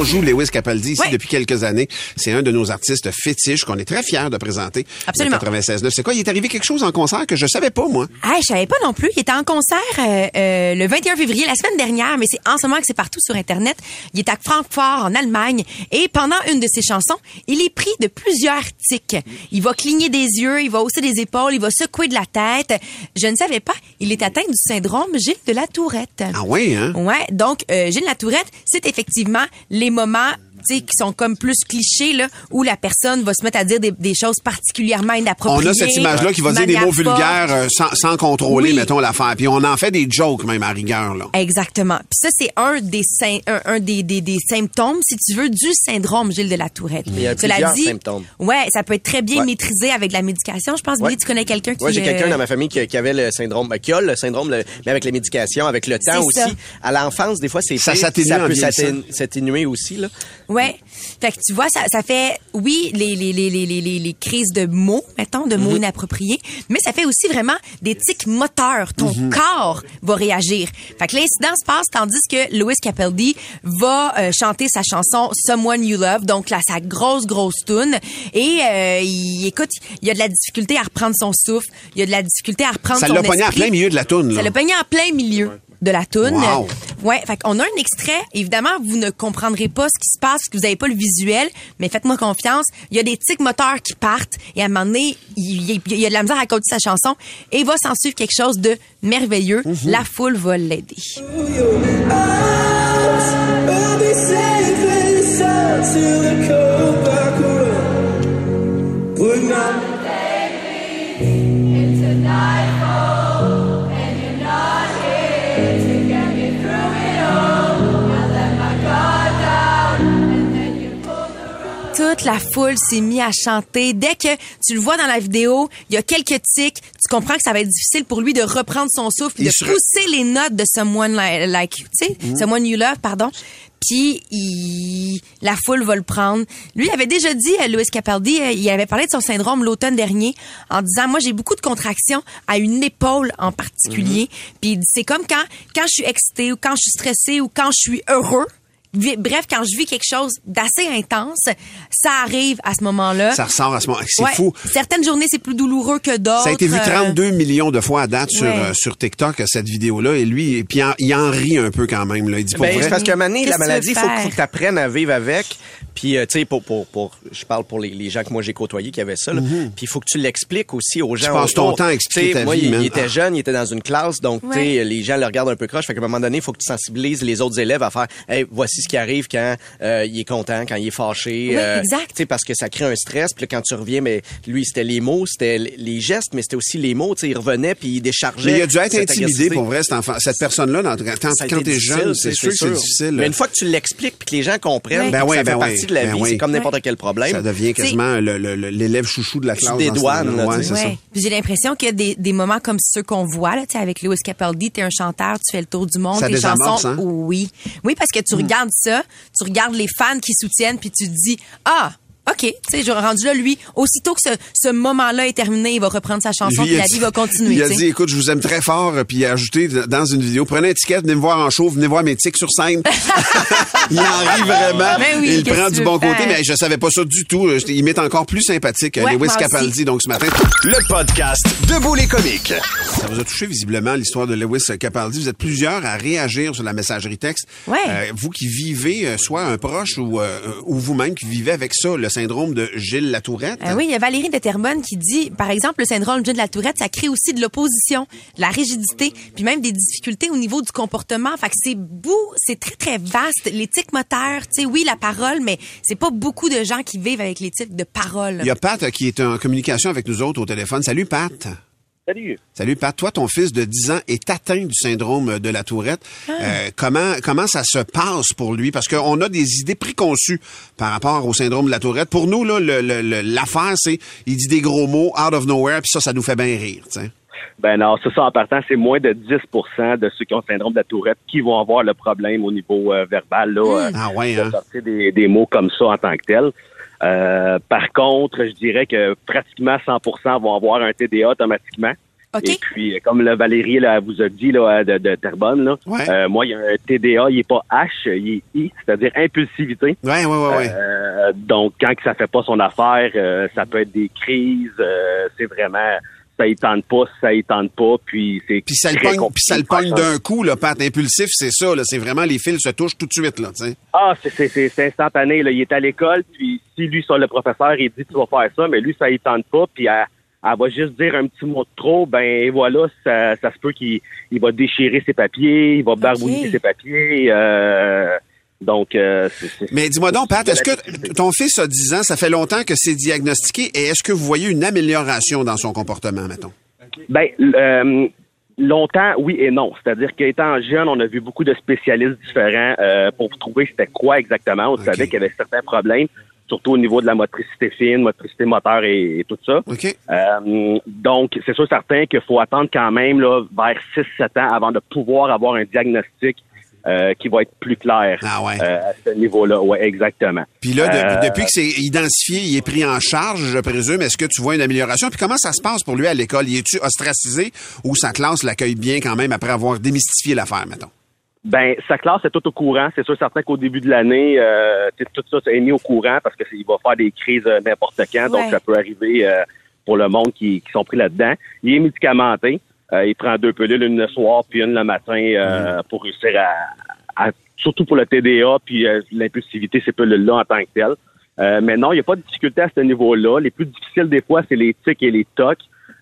on joue Lewis Capaldi ici depuis quelques années. C'est un de nos artistes fétiches qu'on est très fiers de présenter. Absolument. Le 96.9. C'est quoi? Il est arrivé quelque chose en concert que je savais pas, moi? Ah, je savais pas non plus. Il était en concert euh, euh, le 21 février, la semaine dernière, mais c'est en ce moment que c'est partout sur Internet. Il est à Francfort, en Allemagne, et pendant une de ses chansons, il est pris de plusieurs tics. Il va cligner des yeux, il va hausser des épaules, il va secouer de la tête. Je ne savais pas, il est atteint du syndrome Gilles de la Tourette. Ah oui, hein? Ouais, donc euh, Gilles Latourette, c'est effectivement les moments tu sais, qui sont comme plus clichés là où la personne va se mettre à dire des, des choses particulièrement On inappropriées. a cette image-là qui va dire des mots forte. vulgaires euh, sans, sans contrôler, Oui. mettons, l'affaire. Puis on en fait des jokes, même, à rigueur, là. Exactement. Puis ça, c'est un des sym- un, un des, des, des symptômes, si tu veux, du syndrome Gilles de la Tourette. Il y a Cela plusieurs dit, symptômes. Ouais, ça peut être très bien Ouais. maîtrisé avec la médication. Je pense, Billy, Ouais. tu connais quelqu'un qui. Moi, j'ai quelqu'un euh, dans ma famille qui, qui avait le syndrome, ben, qui a le syndrome, le- mais avec les médications, avec le temps aussi. ça. À l'enfance, des fois, c'est Ça s'atténue en peut s'atténuer aussi, là. Ouais. Fait que tu vois, ça, ça fait, oui, les, les, les, les, les, crises de mots, mettons, de Mhm. mots inappropriés, mais ça fait aussi vraiment des tics moteurs. Ton Mhm. corps va réagir. Fait que l'incident se passe tandis que Louis Capaldi va euh, chanter sa chanson Someone You Love, donc là, sa grosse, grosse tune. Et euh, il, écoute, il y a de la difficulté à reprendre son souffle, il y a de la difficulté à reprendre Ça son l'a pogné en plein milieu de la toune, là. Ça l'a pogné en plein milieu de la toune. Wow. Ouais, fait qu'on a un extrait. Évidemment, vous ne comprendrez pas ce qui se passe parce que vous n'avez pas le visuel, mais faites-moi confiance. Il y a des tics moteurs qui partent et à un moment donné, il, y a de la misère à continuer sa chanson et il va s'en suivre quelque chose de merveilleux. La foule va l'aider. Toute la foule s'est mise à chanter. Dès que tu le vois dans la vidéo, il y a quelques tics. Tu comprends que ça va être difficile pour lui de reprendre son souffle, Il de se- pousser les notes de Someone Li- Like, tu sais, Someone You Love, pardon. Puis il- la foule va le prendre. Lui il avait déjà dit, Louis Capaldi, euh, il avait parlé de son syndrome l'automne dernier en disant, moi j'ai beaucoup de contractions à une épaule en particulier. Puis il dit, c'est comme quand quand je suis excité ou quand je suis stressé ou quand je suis heureux. Bref, quand je vis quelque chose d'assez intense, ça arrive à ce moment-là. Ça ressort à ce moment. C'est Ouais. fou. Certaines journées, c'est plus douloureux que d'autres. Ça a été vu Euh, 32 millions de fois à date sur, Ouais. euh, sur TikTok, cette vidéo-là. Et lui, et puis il en, il en rit un peu quand même. Là. Il dit pour Ben, vrai. c'est parce qu'à un moment donné, la tu maladie, il faut, que tu apprennes à vivre avec. Puis, euh, tu sais, pour, pour, pour, je parle pour les, les gens que moi j'ai côtoyés qui avaient ça. là. Puis, il faut que tu l'expliques aussi aux gens. passes ton autour. temps à expliquer Tu sais, ta moi, vie, il, man. il était jeune, il était dans une classe, donc, tu sais, les gens le regardent un peu croche. Fait qu'à un moment donné, il faut que tu sensibilises les autres élèves à faire, hey, voici ce qui arrive quand euh, il est content, quand il est fâché. Oui, exact. Tu sais, parce que ça crée un stress. Puis là, quand tu reviens, mais lui, c'était les mots, c'était les gestes, mais c'était aussi les mots. Il revenait puis il déchargeait. Mais il a dû être intimidé agressivité. pour vrai, cet enfant, cette personne-là. Quand, quand t'es jeune, c'est sûr que c'est difficile. Mais une fois que tu l'expliques puis que les gens comprennent. Ben que ouais, ça ben fait ouais, partie de la ben vie, oui. c'est comme n'importe quel problème. ça devient quasiment l'élève chouchou de la classe. Ouais. Puis j'ai l'impression qu'il y a des, des moments comme ceux qu'on voit là, avec Lewis Capaldi, t'es un chanteur, tu fais le tour du monde, tes chansons, hein? Oui, oui, parce que tu regardes ça, tu regardes les fans qui soutiennent, puis tu te dis ah. OK, tu sais, j'aurais rendu là, lui, aussitôt que ce, ce moment-là est terminé, il va reprendre sa chanson, Lui, puis la dit- vie va continuer. Il a dit, écoute, je vous aime très fort, puis il a ajouté dans une vidéo, prenez un ticket, venez me voir en show, venez voir mes tics sur scène. il en rit vraiment. Ben oui, il prend du bon côté, mais je savais pas ça du tout. Il m'est encore plus sympathique, Ouais, Lewis Capaldi, aussi. donc ce matin. Le podcast Debout les comiques. Ça vous a touché visiblement l'histoire de Lewis Capaldi. Vous êtes plusieurs à réagir sur la messagerie texte. Ouais. Euh, vous qui vivez, euh, soit un proche ou, euh, ou vous-même qui vivez avec ça, le syndrome de Gilles Latourette. Ah oui, il y a Valérie de Terrebonne qui dit, par exemple, le syndrome de la Tourette, ça crée aussi de l'opposition, de la rigidité, puis même des difficultés au niveau du comportement. Fait que c'est beau, c'est très, très vaste. L'éthique moteur, tu sais, oui, la parole, mais c'est pas beaucoup de gens qui vivent avec l'éthique de parole. Il y a Pat euh, qui est en communication avec nous autres au téléphone. Salut, Pat. Salut. Salut, Pat. Toi, ton fils de 10 ans est atteint du syndrome de la Tourette. Ah. Euh, comment, comment ça se passe pour lui? Parce qu'on a des idées préconçues par rapport au syndrome de la Tourette. Pour nous, là, l'affaire, c'est il dit des gros mots out of nowhere, puis ça, ça nous fait bien rire. tu sais. Ben non, c'est ça en partant, c'est moins de 10% de ceux qui ont le syndrome de la tourette qui vont avoir le problème au niveau euh, verbal. Là, euh, Ah ouais, hein? sortir des, des mots comme ça en tant que tel. Euh, par contre, je dirais que pratiquement 100% vont avoir un TDA automatiquement. OK? Et puis, comme le Valérie là, vous a dit là, de, de Terrebonne, là, Ouais. euh, moi, il y a un TDA, il est pas H, il est I, c'est-à-dire impulsivité. Ouais, ouais, ouais, ouais. Euh, donc, quand que ça fait pas son affaire, euh, ça peut être des crises. euh, c'est vraiment, ça y tente pas, ça y tente pas, puis c'est Puis ça le pogne, puis ça le pogne d'un coup, là, Pat. Impulsif, c'est ça, là. C'est vraiment les fils se touchent tout de suite, là, tu sais. Ah, c'est, c'est, c'est, instantané. Là. Il est à l'école, puis si lui, sur le professeur, il dit tu vas faire ça, mais lui, ça y tente pas, puis elle, elle va juste dire un petit mot de trop, ben voilà, ça, ça se peut qu'il il va déchirer ses papiers, il va barbouiller ses papiers. Euh, donc, euh, Mais dis-moi donc, Pat, est-ce que ton fils a 10 ans, ça fait longtemps que c'est diagnostiqué, et est-ce que vous voyez une amélioration dans son comportement, mettons? Ben, euh, longtemps, oui et non. C'est-à-dire qu'étant jeune, on a vu beaucoup de spécialistes différents euh, pour trouver c'était quoi exactement. On savait qu'il y avait certains problèmes, surtout au niveau de la motricité fine, motricité moteur et, et tout ça. OK? Euh, donc, c'est sûr certain qu'il faut attendre quand même là, vers 6-7 ans avant de pouvoir avoir un diagnostic euh, qui va être plus clair Ah ouais. euh, à ce niveau-là. Ouais, exactement. Puis là, de- Euh, depuis que c'est identifié, il est pris en charge, je présume. Est-ce que tu vois une amélioration? Puis comment ça se passe pour lui à l'école? Y est-tu ostracisé ou sa classe l'accueille bien quand même après avoir démystifié l'affaire, mettons? Ben, sa classe est tout au courant. C'est sûr certain qu'au début de l'année, euh, tout ça est mis au courant parce que il va faire des crises n'importe quand. Ouais. Donc, ça peut arriver euh, pour le monde qui, qui sont pris là-dedans. Il est médicamenté. Euh, il prend deux pilules, une le soir puis une le matin euh, pour réussir à, à- surtout pour le TDA puis euh, l'impulsivité, ces pilules-là en tant que telles. Euh, mais non, il n'y a pas de difficulté à ce niveau-là. Les plus difficiles des fois, c'est les tics et les tocs.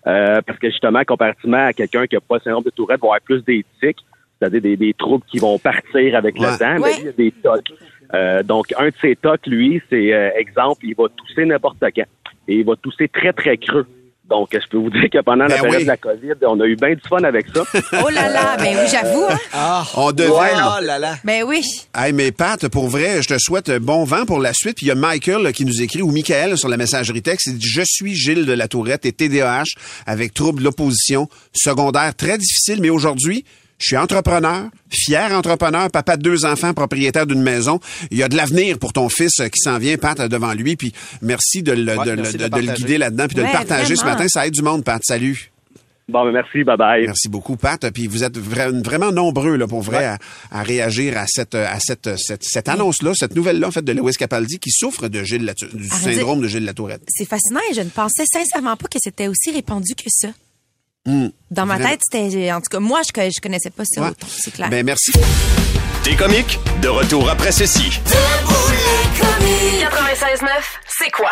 Euh, parce que justement, comparativement à quelqu'un qui n'a pas le syndrome de Tourette, va avoir plus des tics, c'est-à-dire des, des troubles qui vont partir avec Ouais. le temps, Ouais. mais lui, il y a des tocs. Euh, donc, un de ces tocs, lui, c'est euh, exemple, il va tousser n'importe quand. Et il va tousser très, très creux. Donc, je peux vous dire que pendant la Ben période oui. de la COVID, on a eu bien du fun avec ça? Oh là là, ben oui, j'avoue, hein? On devait. Oh là là. Ben oui. Hey, mais Pat, pour vrai, je te souhaite bon vent pour la suite. Puis il y a Michael là, qui nous écrit, ou Michael sur la messagerie texte, il dit « Je suis Gilles de la Tourette et TDAH avec trouble de l'opposition secondaire très difficile, mais aujourd'hui, je suis entrepreneur, fier entrepreneur, papa de deux enfants, propriétaire d'une maison. Il y a de l'avenir pour ton fils euh, qui s'en vient, Pat, devant lui. Puis merci de le, Ouais, de, le- merci de de- le de le partager. guider là-dedans, puis de Ouais, le partager ce matin. Ça aide du monde, Pat. Salut. bon, ben merci, bye-bye. Merci beaucoup, Pat. Puis vous êtes vra- vraiment nombreux, là, pour vrai, à, à réagir à cette, à cette, cette, cette annonce-là, cette nouvelle-là, en fait, de Lewis Capaldi, qui souffre de Gilles du syndrome de Gilles Latourette. C'est fascinant et je ne pensais sincèrement pas que c'était aussi répandu que ça. Hmm. Dans ma Vraiment. tête, c'était. En tout cas, moi, je, je connaissais pas ça Ouais. autant, c'est clair. Ben, merci. T'es comique? De retour après ceci. 96.9, c'est quoi?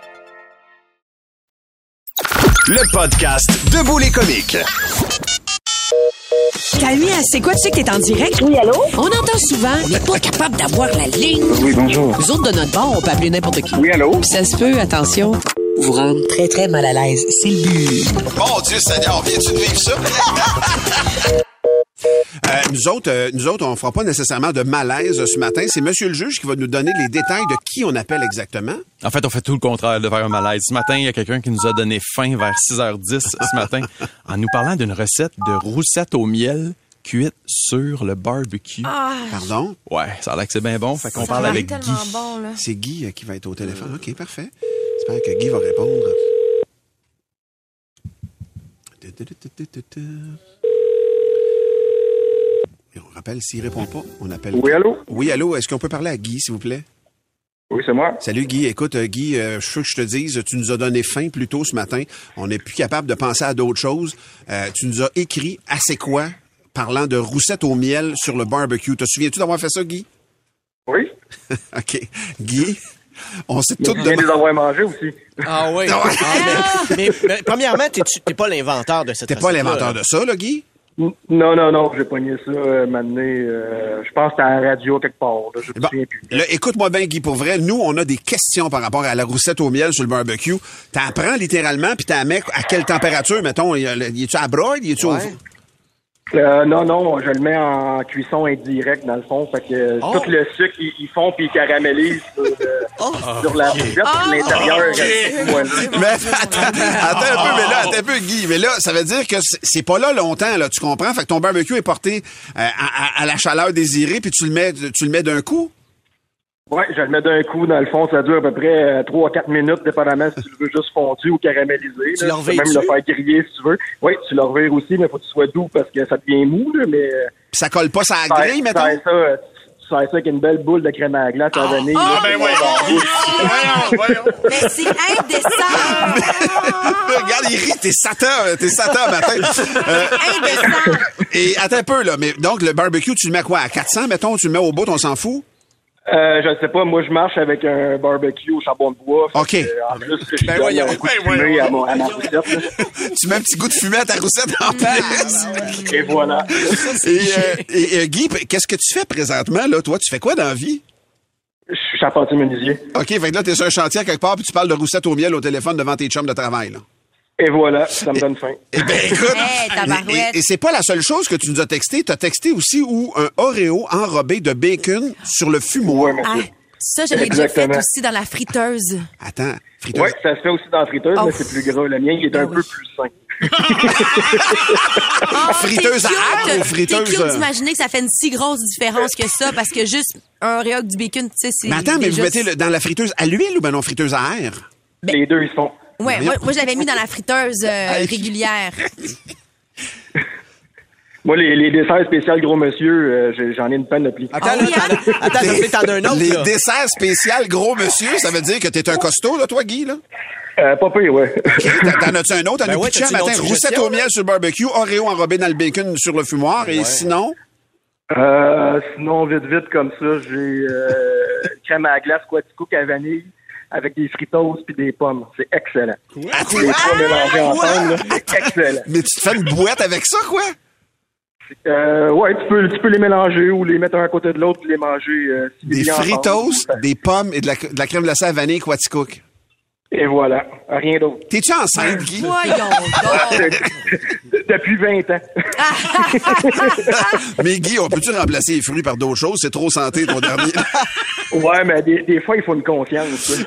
Le podcast Debout les comiques. Camille, c'est quoi? Tu sais que t'es en direct? Oui, allô? On entend souvent, on n'est pas capable d'avoir la ligne. Oui, bonjour. Nous autres, de notre bord, on peut appeler n'importe qui. Oui, allô? Puis ça se peut, attention, vous rendre très, très mal à l'aise. C'est le but. Mon Dieu Seigneur, viens-tu de vivre ça? Euh, nous autres, euh, nous autres, on fera pas nécessairement de malaise ce matin. C'est Monsieur le juge qui va nous donner les détails de qui on appelle exactement. En fait, on fait tout le contraire de faire un malaise. Ce matin, il y a quelqu'un qui nous a donné faim vers 6h10 ce matin en nous parlant d'une recette de roussette au miel cuite sur le barbecue. Ah, Pardon? Ouais, ça a l'air que c'est bien bon. Fait qu'on parle avec Guy. bon. C'est Guy euh, qui va être au téléphone. OK, parfait. J'espère que Guy va répondre. On rappelle, s'il répond pas, on appelle. Oui, allô? Oui, allô. Est-ce qu'on peut parler à Guy, s'il vous plaît? Oui, c'est moi. Salut Guy. Écoute, euh, Guy, euh, je veux que je te dise, tu nous as donné faim plus tôt ce matin. On n'est plus capable de penser à d'autres choses. Euh, tu nous as écrit assez quoi parlant de roussettes au miel sur le barbecue. Te souviens-tu d'avoir fait ça, Guy? Oui. OK. Guy, on s'est tous tu viens de les demandé... avoir mangés aussi. Ah oui. Ah ouais. Ah, mais, mais- mais premièrement, t'es- tu- t'es pas l'inventeur de cette T'es pas l'inventeur de ça, là, Guy? Non, non, non, j'ai pogné ça, euh, maintenant, euh, je pense que à la radio quelque part, là, je Bon, plus. là, écoute-moi bien, Guy, pour vrai. Nous, on a des questions par rapport à la roussette au miel sur le barbecue. T'en prends littéralement, puis t'en mets à quelle température, mettons? Y est-tu à broil? Y est-tu au... Euh, non, non, je le mets en cuisson indirecte, dans le fond, fait que euh, Oh. tout le sucre, ils, ils font puis ils caramélisent sur, euh, sur la roussette, puis l'intérieur, est moelleux. Mais attends, attends un peu, mais là, attends un peu, Guy. Mais là, ça veut dire que c'est- c'est pas là longtemps, là, tu comprends? Fait que ton barbecue est porté euh, à, à- à la chaleur désirée, puis tu le mets, tu le mets d'un coup? Ouais, je le mets d'un coup, dans le fond, ça dure à peu près 3 à 4 minutes, dépendamment si tu le veux juste fondu ou caramélisé. Tu là. peux même le faire griller si tu veux. Oui, tu le revires aussi, mais faut que tu sois doux parce que ça devient mou, là, mais... euh, Puis ça colle pas ça grille, mettons? tu sers ça, euh, ça avec une belle boule de crème à la glace à vanille. Ah, là, ben la bouche. Mais c'est indécent! Regarde, il rit, t'es Satan, t'es Satan matin. Euh, indécent! et attends un peu, là, mais donc le barbecue, tu le mets à quoi? À 400, mettons, tu le mets au bout, on s'en fout? Euh, je sais pas, moi je marche avec un barbecue au charbon de bois. fait OK. que, en plus, je Ben donne voyons, un coup de ben à, mon- à ma roussette. tu mets un petit goût de fumée à ta roussette en plus. Et voilà. Et, euh, et, euh, Guy, qu'est-ce que tu fais présentement, là? Toi, tu fais quoi dans la vie? Je suis charpentier menuisier. OK, fait que là, t'es sur un chantier à quelque part, puis tu parles de roussette au miel au téléphone devant tes chums de travail, là. Et voilà, ça me donne faim. Eh ben, écoute, Hey, et, et c'est pas la seule chose que tu nous as texté. Tu as texté aussi ou un Oreo enrobé de bacon sur le fumoir. Ah, ça, je l'ai déjà fait aussi dans la friteuse. Attends, friteuse. Oui, ça se fait aussi dans la friteuse, Oh. mais c'est plus gras. Le mien, il est un Ben peu plus sain. Ah, Friteuse à ou friteuse, C'est cute euh? d'imaginer que ça fait une si grosse différence que ça, parce que juste un Oreo avec du bacon, tu sais, c'est. Mais attends, mais vous mettez le- dans la friteuse à l'huile ou ben non, friteuse à air? Ben- Les deux, ils se font. Ouais, moi, moi, je l'avais mis dans la friteuse euh, régulière. Moi, les, les desserts spéciaux gros monsieur, euh, j'en ai une peine de pli. Attends, Ah là, oui, t'en as- attends, fait que t'en as un autre, Les là. desserts spéciaux gros monsieur, ça veut dire que t'es un costaud, là, toi, Guy, là? Euh, pas pire, ouais. T'en t'en as-tu un autre à Ben ouais, un matin? Roussette au miel sur le barbecue, Oreo enrobé dans le bacon sur le fumoir, et sinon? Euh, sinon, vite, vite, comme ça, j'ai euh, crème à la glace Quaticook à vanille avec des fritos puis des pommes. C'est excellent. Les trois mélangés quoi? ensemble, c'est excellent. Mais tu te fais une boîte avec ça, quoi? Euh, ouais, tu peux, tu peux les mélanger ou les mettre un à côté de l'autre et les manger. euh, si Des ensemble. fritos, des pommes et de la, de la crème glacée à vanille Quaticook. Et voilà, rien d'autre. T'es-tu enceinte, Guy? Voyons donc. Depuis 20 ans. Mais Guy, on peut-tu remplacer les fruits par d'autres choses? C'est trop santé, ton dernier. Ouais, mais des, des fois, il faut une confiance. Oui,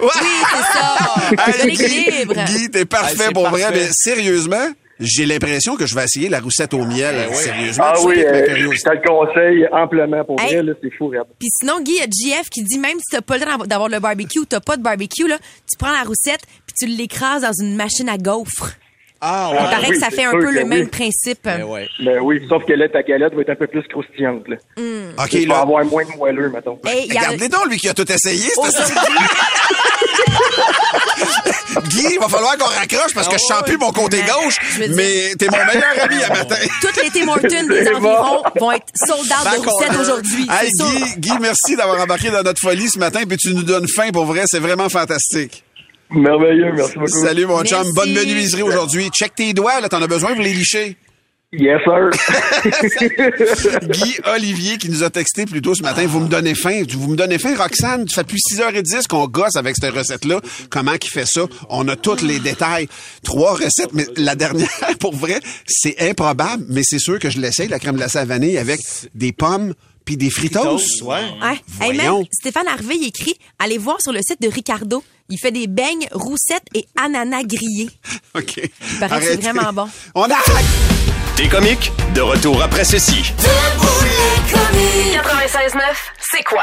c'est ça. C'est Hey, l'équilibre. Guy, t'es parfait Hey, pour vrai, mais sérieusement, j'ai l'impression que je vais essayer la roussette au miel. Sérieusement, Ah oui, euh, je te le conseille amplement pour Hey. vrai, là, c'est fou. Puis sinon, Guy, il y a GF qui dit même si t'as pas le temps d'avoir le barbecue, t'as pas de barbecue, là, tu prends la roussette puis tu l'écrases dans une machine à gaufres. Ah, Il paraît oui, que ça fait un peu le oui. même principe. Ben ouais. Ben oui, sauf que là, ta galette va être un peu plus croustillante. Là. OK, Tu vas là. avoir moins de moelleux, mettons. Hey, il y a- Regardez donc, lui qui a tout essayé. Guy, il va falloir qu'on raccroche parce que je sens plus mon côté gauche, mais t'es mon meilleur ami à matin. toutes les Tim Hortons des environs vont être sold out de roussettes aujourd'hui. Hey. Guy, Guy, merci d'avoir embarqué dans notre folie ce matin, puis tu nous donnes faim pour vrai, c'est vraiment fantastique. Merveilleux, merci beaucoup. Salut mon chum, Merci. bonne menuiserie aujourd'hui. Check tes doigts, là, t'en as besoin pour les licher? Yes, sir. Guy Olivier qui nous a texté plus tôt ce matin. Vous me donnez faim. Vous me donnez faim, Roxane. Ça fait depuis 6h10 qu'on gosse avec cette recette-là. Comment qu'il fait ça? On a tous les détails. Trois recettes, mais la dernière, pour vrai, c'est improbable, mais c'est sûr que je l'essaye, la crème glacée à vanille avec des pommes puis des fritos. Ouais. Ouais. Hey, Voyons. même Stéphane Harvey écrit allez voir sur le site de Ricardo. Il fait des beignes, roussettes et ananas grillés. OK. paraît que c'est vraiment bon. On arrête! T'es comique? De retour après ceci. 96.9, c'est quoi?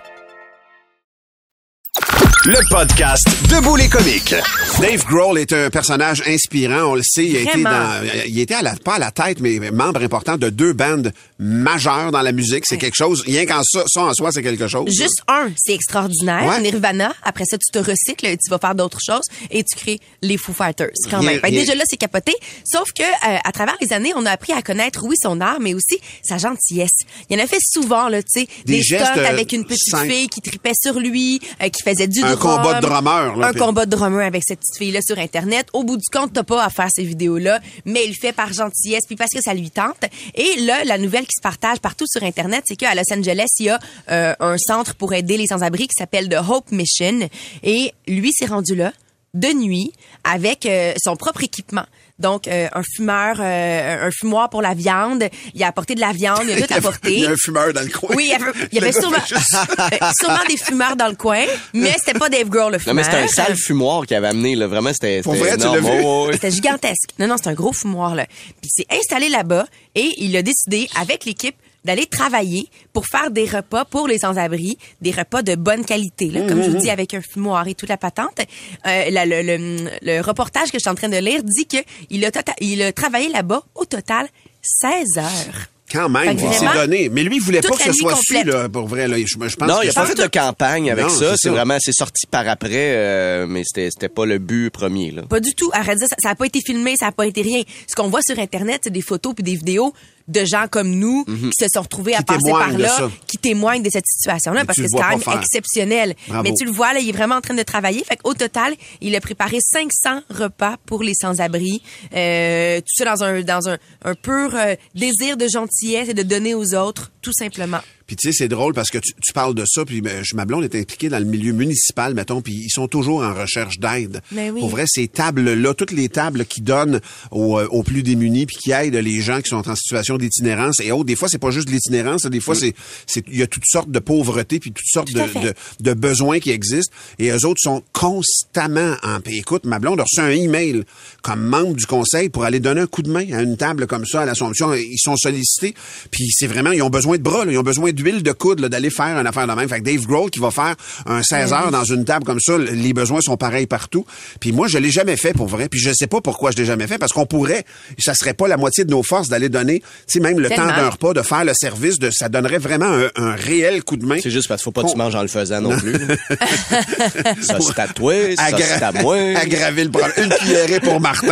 Le podcast Debout les comiques. Dave Grohl est un personnage inspirant, on le sait. Il a été dans, il était à la, pas à la tête, mais membre important de deux bandes majeures dans la musique. C'est quelque chose. Rien qu'en ça, ça en soi, c'est quelque chose. Juste un, c'est extraordinaire. Ouais. Nirvana. Après ça, tu te recycles, tu vas faire d'autres choses et tu crées les Foo Fighters quand Rien- même. Fait Déjà là, c'est capoté. Sauf que euh, à travers les années, on a appris à connaître oui son art, mais aussi sa gentillesse. Il en a fait souvent là, tu sais, Des des, gestes, stunts euh, avec une petite fille qui tripait sur lui, euh, qui faisait du Un combat de drummers, là, Un puis- combat de drummer avec cette petite fille là sur internet. Au bout du compte, t'as pas à faire ces vidéos là, mais il le fait par gentillesse puis parce que ça lui tente. Et là, la nouvelle qui se partage partout sur internet, c'est qu'à Los Angeles, il y a euh, un centre pour aider les sans-abri qui s'appelle The Hope Mission. Et lui s'est rendu là de nuit avec euh, son propre équipement. Donc, euh, un fumeur, euh, un fumoir pour la viande. Il a apporté de la viande, il a tout apporté. Il y a un fumeur dans le coin. Oui, il y avait, il y sûrement, euh, sûrement des fumeurs dans le coin, mais c'était pas Dave Grohl le Non, fumeur. mais c'était un sale fumoir qu'il avait amené, là. Vraiment, c'était. Pour c'était vrai, tu énorme. l'as vu? Ouais, ouais, ouais. C'était gigantesque. Non, non, c'est un gros fumoir, là. Puis il s'est installé là-bas et il a décidé, avec l'équipe, d'aller travailler pour faire des repas pour les sans-abri, des repas de bonne qualité, là, comme je vous dis, avec un fumoir et toute la patente. Euh, la- le, le- le reportage que je suis en train de lire dit que il a, tota- il a travaillé là-bas au total 16 heures. Quand même, il s'est donné. Mais lui, il voulait toute pas que ce soit su, là, pour vrai. Là. Je, je pense Non, il a pas c'est- fait de campagne avec Non, ça. c'est vraiment, c'est sorti par après, euh, mais c'était, c'était pas le but premier, là. Pas du tout. Arrête de dire, ça, ça a pas été filmé, ça a pas été rien. Ce qu'on voit sur Internet, c'est des photos puis des vidéos de gens comme nous Mhm. qui se sont retrouvés à Qui passer par là, qui témoignent de cette situation-là, parce que c'est quand même faire. exceptionnel. Bravo. Mais tu le vois, là, il est vraiment en train de travailler. Fait qu'au total, il a préparé 500 repas pour les sans-abri. Euh, tout ça dans un, dans un, un pur euh, désir de gentillesse et de donner aux autres, tout simplement. Puis tu sais, c'est drôle parce que tu, tu parles de ça, puis ben, je- ma blonde est impliquée dans le milieu municipal, mettons, puis ils sont toujours en recherche d'aide. Mais oui. Pour vrai, ces tables-là, toutes les tables qui donnent aux, euh, aux plus démunis, puis qui aident les gens qui sont en situation d'itinérance et autres, des fois, c'est pas juste de l'itinérance, des fois, c'est c'est il y a toutes sortes de pauvreté, puis toutes sortes Tout de, de, de besoins qui existent, et eux autres sont constamment en... Puis écoute, ma blonde a reçu un email comme membre du conseil pour aller donner un coup de main à une table comme ça à l'Assomption. Ils sont sollicités, puis c'est vraiment, ils ont besoin de bras, là, ils ont besoin d'huile de coude d'aller faire une affaire de même. Fait que Dave Grohl qui va faire un 16 heures dans une table comme ça, les besoins sont pareils partout. Puis moi, je l'ai jamais fait pour vrai, puis je sais pas pourquoi je l'ai jamais fait, parce qu'on pourrait, ça serait pas la moitié de nos forces d'aller donner, tu sais, même le Tellement. temps d'un repas, de faire le service, de, ça donnerait vraiment un, un réel coup de main. C'est juste parce qu'il faut pas que tu manges en le faisant non plus. ça, c'est à toi, ça, c'est à moi. aggraver le problème. Une cuillerée pour Martin,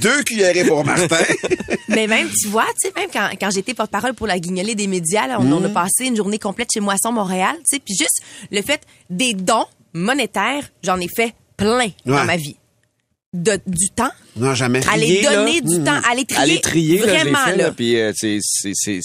deux cuillerées pour Martin. Mais même, tu vois, tu sais, même quand, quand j'étais porte-parole pour la guignolée des médias, là, on, on Mm. A passé une journée complète chez Moisson Montréal, tu sais, puis juste le fait des dons monétaires, j'en ai fait plein dans ma vie. De, du temps, Non, jamais. aller Trier, là. donner du temps, aller trier, Aller trier, vraiment fait, là. là, puis euh, c'est, c'est, c'est,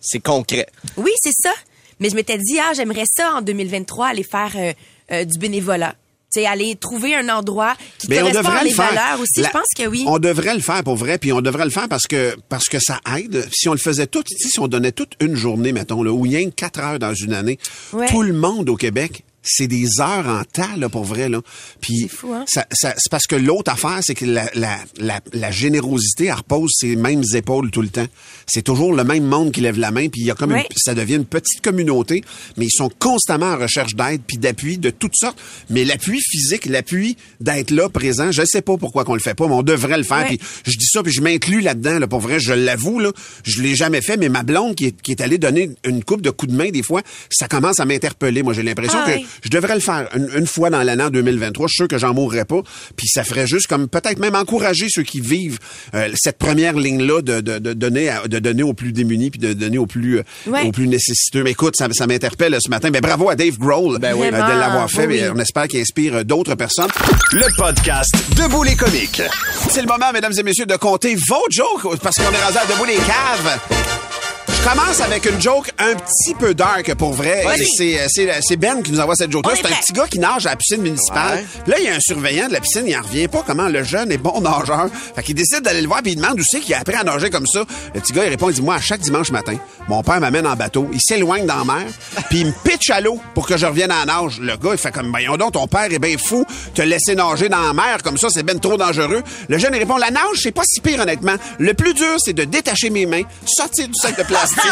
c'est concret. Oui, c'est ça. Mais je m'étais dit, ah, j'aimerais ça en 2023 aller faire euh, euh, du bénévolat. Sais, aller trouver un endroit qui Mais on correspond devrait à le mes faire. valeurs aussi. La- Je pense que oui. On devrait le faire pour vrai, puis on devrait le faire parce que parce que ça aide. Si on le faisait tout, si on donnait toute une journée, mettons, là, ou rien que quatre heures dans une année, Ouais. tout le monde au Québec. C'est des heures en tas, là, pour vrai, là. Puis, C'est fou, hein? ça, ça- c'est parce que l'autre affaire, c'est que la, la, la, la générosité, elle repose ses mêmes épaules tout le temps. C'est toujours le même monde qui lève la main, puis il y a comme une, ça devient une petite communauté, mais ils sont constamment en recherche d'aide puis d'appui de toutes sortes. Mais l'appui physique, l'appui d'être là, présent, je sais pas pourquoi qu'on le fait pas, mais on devrait le faire. Puis je dis ça, puis je m'inclus là-dedans. Là, pour vrai, je l'avoue, là, je l'ai jamais fait, mais ma blonde qui est, qui est allée donner une coupe de coups de main des fois, ça commence à m'interpeller. Moi, j'ai l'impression Ah que. Je devrais le faire une, une fois dans l'année en 2023. Je suis sûr que j'en mourrais pas. Puis ça ferait juste comme peut-être même encourager ceux qui vivent euh, cette première ligne-là de, de, de donner à- de donner aux plus démunis puis de donner aux plus euh, Ouais. aux plus nécessiteux. Mais écoute, ça, ça m'interpelle ce matin. Mais bravo à Dave Grohl Ben oui. euh, de l'avoir fait. oui, Mais on espère qu'il inspire d'autres personnes. Le podcast Debout les comiques. C'est le moment, mesdames et messieurs, de compter vos jokes parce qu'on est rendu à debout les caves. Je commence avec une joke un petit peu dark pour vrai. C'est, euh, c'est, Ben qui nous envoie cette joke-là. C'est un petit gars qui nage à la piscine municipale. Ouais. Puis là, il y a un surveillant de la piscine, il en revient pas comment le jeune est bon nageur. Fait qu'il décide d'aller le voir puis il demande où c'est qu'il a appris à nager comme ça. Le petit gars, il répond, il dit, moi, à chaque dimanche matin, mon père m'amène en bateau, il s'éloigne dans la mer, puis il me pitch à l'eau pour que je revienne à la nage. Le gars, il fait comme, voyons donc, ton père est bien fou, te laisser nager dans la mer comme ça, c'est ben trop dangereux. Le jeune, il répond, la nage, c'est pas si pire, honnêtement. Le plus dur, c'est de détacher mes mains, sortir du sac de plastique.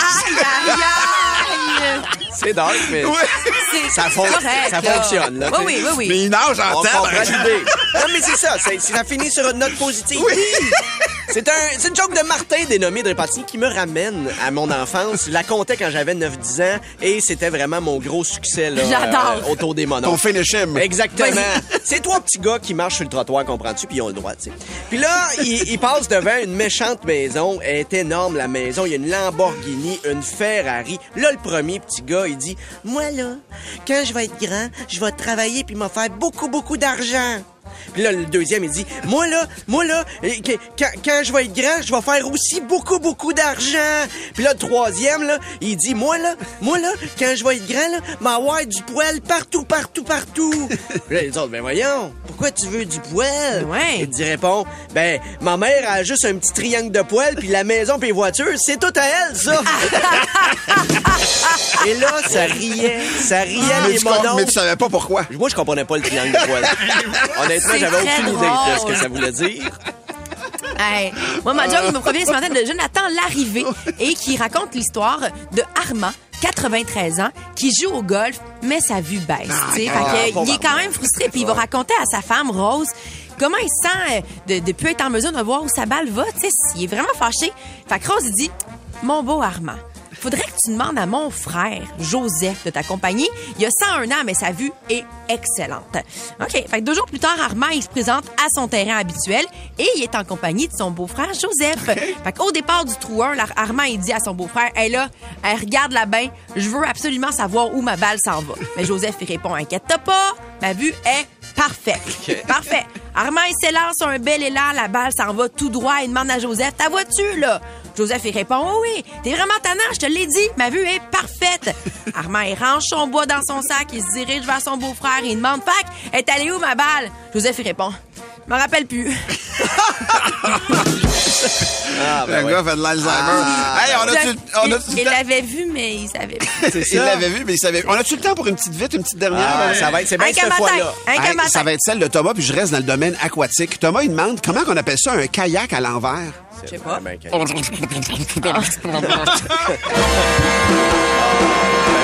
Aïe, aïe, aïe. C'est dark, mais C'est ça, fon- correct, ça fonctionne. Là, Oui, oui, oui, oui. Mais il nage en On temps. comprend l'idée. Non, mais c'est ça. c'est- ça finit sur une note positive. C'est un, c'est une joke de Martin dénommé de Repentigny qui me ramène à mon enfance. Je la comptais quand j'avais 9-10 ans et c'était vraiment mon gros succès là, J'adore. euh, autour des monos. Ton finish him. Exactement. C'est trois petits gars qui marchent sur le trottoir, comprends-tu, puis ils ont le droit, tu sais. Puis là, ils, ils passent devant une méchante maison. Elle est énorme, la maison. Il y a une Lamborghini, une Ferrari. Là, le premier petit gars, il dit, moi, là, quand je vais être grand, je vais travailler puis me faire beaucoup, beaucoup d'argent. Puis là, le deuxième, il dit, moi là, moi là, quand, quand je vais être grand, je vais faire aussi beaucoup, beaucoup d'argent. Puis là, le troisième, là, il dit, moi là, moi là, quand je vais être grand, là, m'avoir du poil partout, partout, partout. Puis là, les autres, ben voyons, pourquoi tu veux du poil? Ouais. Il dit, répond, ben, ma mère a juste un petit triangle de poil, puis la maison puis les voitures, c'est tout à elle, ça. Et là, ça riait, ça riait mais, les tu, mais tu savais pas pourquoi. Moi, je comprenais pas le triangle de poil. Honnêtement, C'est j'avais très aucune idée de ce drôle. que ça voulait dire. Hey, moi, ma joke me provient ce matin de Jonathan Larrivée et qui raconte l'histoire de Armand, 93 ans, qui joue au golf, mais sa vue baisse. Fait que, pauvre il est quand même frustré, puis il va raconter à sa femme, Rose, comment il se sent euh, de ne plus être en mesure de voir où sa balle va. Il est vraiment fâché. Fait que Rose, il dit, mon beau Armand, faudrait que tu demandes à mon frère, Joseph, de t'accompagner. Il a 101 ans, mais sa vue est excellente. OK. Fait que deux jours plus tard, Armand, il se présente à son terrain habituel et il est en compagnie de son beau-frère, Joseph. Fait qu'au départ du trou 1, là, Armand, il dit à son beau-frère, Hey là, hey, regarde la bain, je veux absolument savoir où ma balle s'en va. Mais Joseph, il répond, inquiète-toi pas, ma vue est parfaite. Parfait. Armand, il s'élance sur un bel élan, la balle s'en va tout droit. Il demande à Joseph, ta voiture, là? Joseph, il répond, oui, oui, t'es vraiment tannant, je te l'ai dit, ma vue est parfaite. Armand, il range son bois dans son sac, il se dirige vers son beau-frère, il demande, Fac, est allée où ma balle? Joseph, il répond, je me rappelle plus. Ah, ben le ouais. gars fait de l'Alzheimer. Ah, hey, on a-tu on il l'avait vu, mais il savait plus. C'est Il l'avait vu, mais il savait. On a-tu le temps pour une petite vite, une petite dernière? Ah, ça va être, c'est bien cette fois-là. Hey, ça va être celle de Thomas, puis je reste dans le domaine aquatique. Thomas, il demande comment on appelle ça un kayak à l'envers? Je sais pas.